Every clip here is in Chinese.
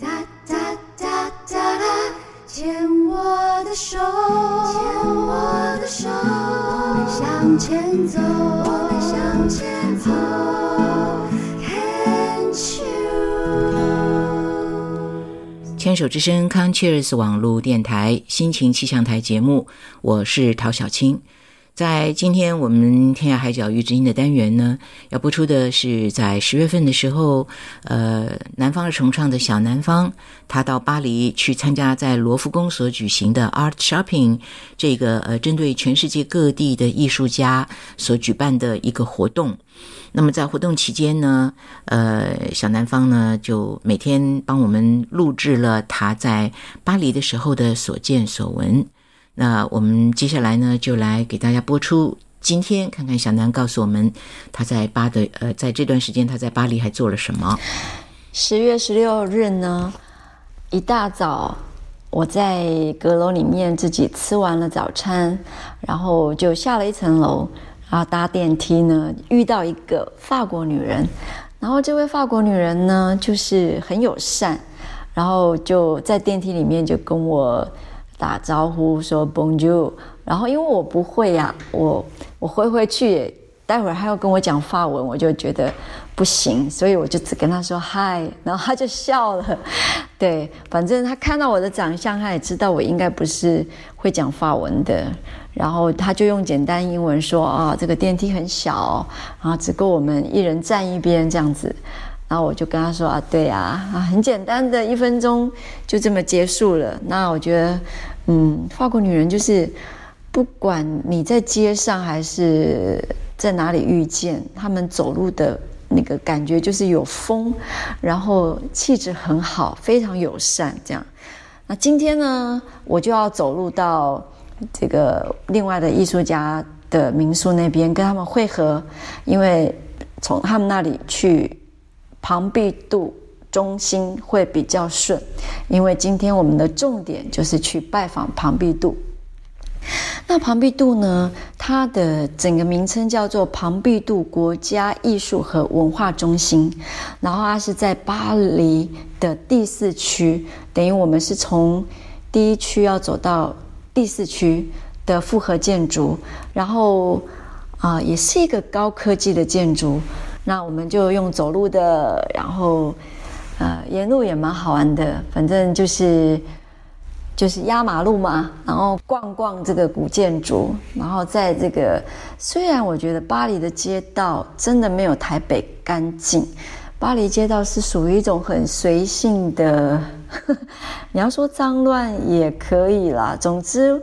哒哒哒哒哒，牵我的手，牵我的手，我们向前走，我们向前走。牵手之声 c o n c h e r s 网络电台心情气象台节目，我是陶小青。在今天我们天涯海角遇知音的单元呢，要播出的是在十月份的时候，呃，南方儿重唱的小南方，他到巴黎去参加在罗浮宫所举行的 Art Shopping 这个呃针对全世界各地的艺术家所举办的一个活动。那么在活动期间呢，呃，小南方呢就每天帮我们录制了他在巴黎的时候的所见所闻。那我们接下来呢，就来给大家播出。今天看看小南告诉我们，他在巴的呃，在这段时间他在巴黎还做了什么？十月十六日呢，一大早我在阁楼里面自己吃完了早餐，然后就下了一层楼，然后搭电梯呢，遇到一个法国女人，然后这位法国女人呢，就是很友善，然后就在电梯里面就跟我打招呼说 Bonjour，然后因为我不会呀、我我回回去，待会儿还要跟我讲法文，我就觉得不行，所以我就只跟他说嗨，然后他就笑了。对，反正他看到我的长相，他也知道我应该不是会讲法文的，然后他就用简单英文说啊，这个电梯很小，然后只够我们一人站一边这样子。然后我就跟他说啊，对呀、啊，很简单的一分钟就这么结束了。那我觉得，嗯，法国女人就是不管你在街上还是在哪里遇见，她们走路的那个感觉就是有风，然后气质很好，非常友善这样。那今天呢，我就要走路到这个另外的艺术家的民宿那边跟他们会合，因为从他们那里去庞毕度中心会比较顺，因为今天我们的重点就是去拜访庞毕度。那庞毕度呢，它的整个名称叫做庞毕度国家艺术和文化中心，然后它是在巴黎的第四区，等于我们是从第一区要走到第四区的复合建筑，然后啊、也是一个高科技的建筑。那我们就用走路的，然后呃沿路也蛮好玩的，反正就是就是压马路嘛，然后逛逛这个古建筑，然后在这个虽然我觉得巴黎的街道真的没有台北干净，巴黎街道是属于一种很随性的，你要说脏乱也可以啦。总之，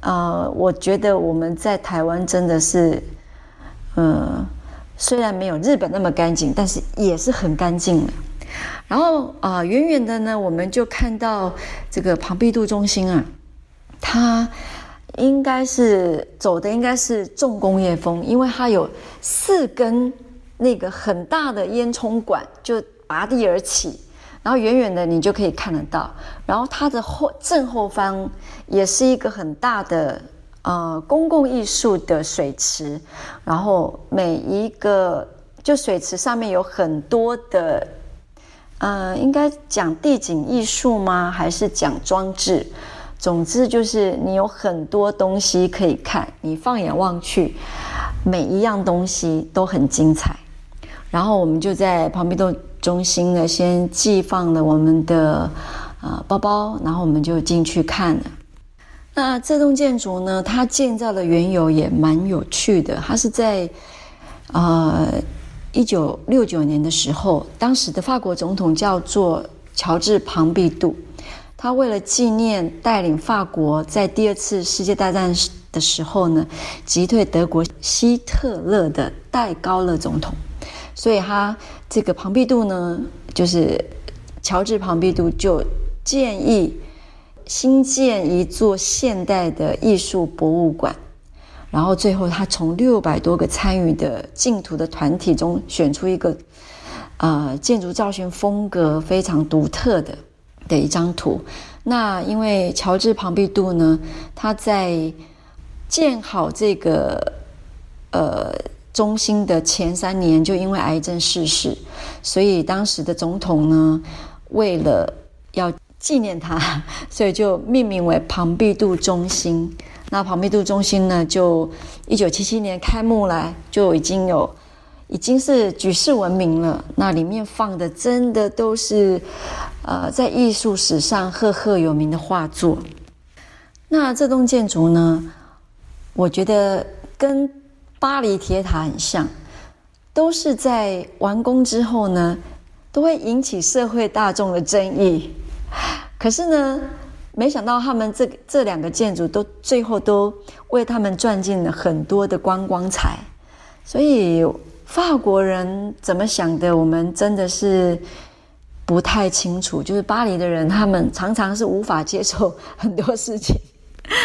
呃，我觉得我们在台湾真的是，呃，虽然没有日本那么干净，但是也是很干净的。然后啊、远远的呢，我们就看到这个庞毕度中心啊，它应该是走的应该是重工业风，因为它有四根那个很大的烟囱管就拔地而起，然后远远的你就可以看得到，然后它的后正后方也是一个很大的呃公共艺术的水池，然后每一个就水池上面有很多的。呃，应该讲地景艺术吗？还是讲装置？总之就是你有很多东西可以看，你放眼望去，每一样东西都很精彩。然后我们就在庞毕度中心呢，先寄放了我们的呃包包，然后我们就进去看了。那这栋建筑呢，它建造的缘由也蛮有趣的，它是在呃一九六九年的时候，当时的法国总统叫做乔治庞毕度，他为了纪念带领法国在第二次世界大战的时候呢，击退德国希特勒的戴高乐总统，所以他这个庞毕度呢，就是乔治庞毕度就建议新建一座现代的艺术博物馆。然后最后，他从六百多个参与的竞图的团体中选出一个，呃，建筑造型风格非常独特的的一张图。那因为乔治庞毕度呢，他在建好这个呃中心的前三年就因为癌症逝世，所以当时的总统呢，为了要纪念他，所以就命名为庞毕度中心。那庞毕度中心呢，就一九七七年开幕来就已经有，已经是举世闻名了。那里面放的真的都是，呃，在艺术史上赫赫有名的画作。那这栋建筑呢，我觉得跟巴黎铁塔很像，都是在完工之后呢，都会引起社会大众的争议。可是呢，没想到他们这这两个建筑都最后都为他们赚进了很多的观光财，所以法国人怎么想的，我们真的是不太清楚。就是巴黎的人，他们常常是无法接受很多事情，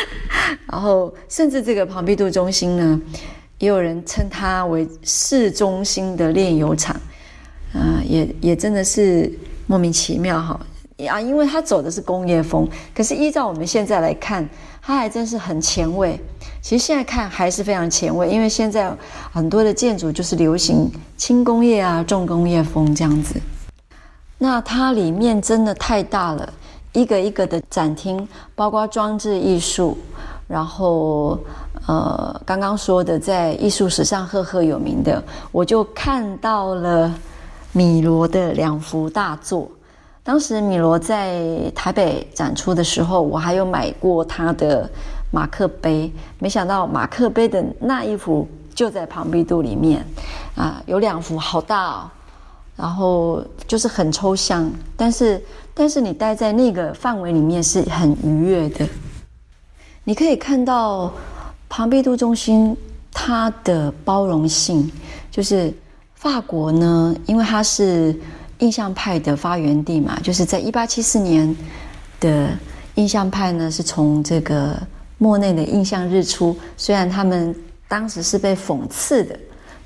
然后甚至这个庞毕度中心呢，也有人称它为市中心的炼油厂，啊，也也真的是莫名其妙哈。啊，因为它走的是工业风，可是依照我们现在来看，它还真是很前卫。其实现在看还是非常前卫，因为现在很多的建筑就是流行轻工业啊、重工业风这样子。那它里面真的太大了，一个一个的展厅，包括装置艺术，然后呃，刚刚说的在艺术史上赫赫有名的，我就看到了米罗的两幅大作。当时米罗在台北展出的时候，我还有买过他的马克杯，没想到马克杯的那一幅就在庞毕度里面，啊，有两幅好大哦，然后就是很抽象，但是但是你待在那个范围里面是很愉悦的，你可以看到庞毕度中心它的包容性，就是法国呢，因为它是。印象派的发源地嘛，就是在一八七四年的印象派呢，是从这个莫内的《印象日出》。虽然他们当时是被讽刺的，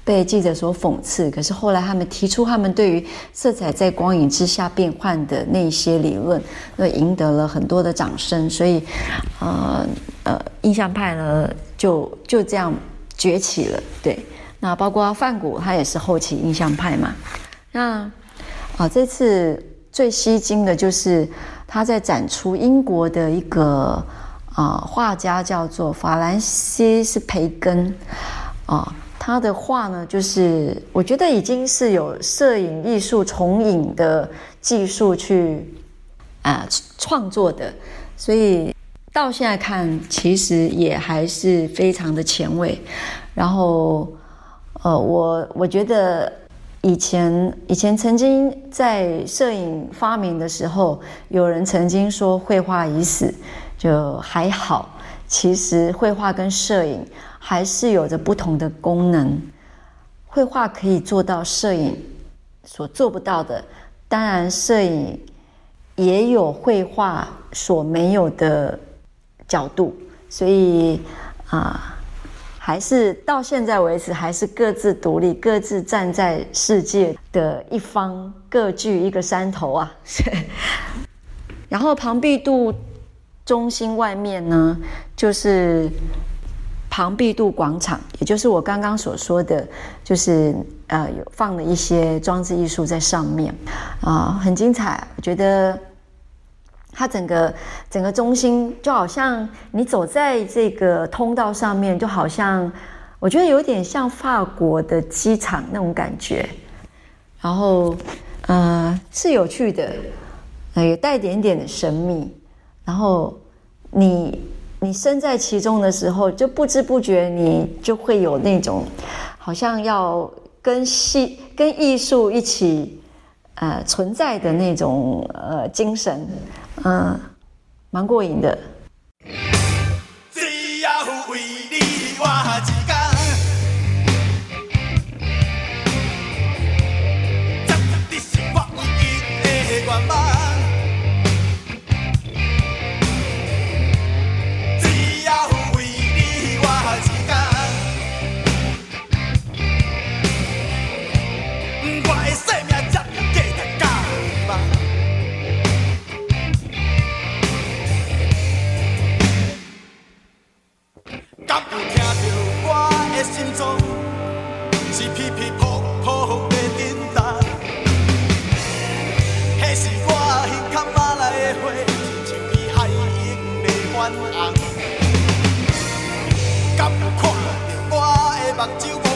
被记者所讽刺，可是后来他们提出他们对于色彩在光影之下变换的那些理论，那赢得了很多的掌声。所以，呃呃，印象派呢就就这样崛起了。对，那包括梵谷，他也是后期印象派嘛。那啊，这次最吸睛的就是他在展出英国的一个啊画家，叫做法兰西斯培根啊，他的画呢，就是我觉得已经是有摄影艺术重影的技术去啊创作的，所以到现在看，其实也还是非常的前卫。然后，呃，我我觉得。以前以前曾经在摄影发明的时候，有人曾经说绘画已死，就还好。其实绘画跟摄影还是有着不同的功能。绘画可以做到摄影所做不到的，当然摄影也有绘画所没有的角度。所以啊。还是到现在为止，还是各自独立、各自站在世界的一方，各据一个山头啊。然后庞毕度中心外面呢，就是庞毕度广场，也就是我刚刚所说的，就是呃有放了一些装置艺术在上面啊，很精彩，我觉得。它整个整个中心就好像你走在这个通道上面，就好像我觉得有点像法国的机场那种感觉。然后，呃，是有趣的，呃，也带点点的神秘。然后，你你身在其中的时候，就不知不觉你就会有那种好像要跟戏跟艺术一起。呃，存在的那种呃精神，嗯，蛮过瘾的。泛红。敢看到我的目睭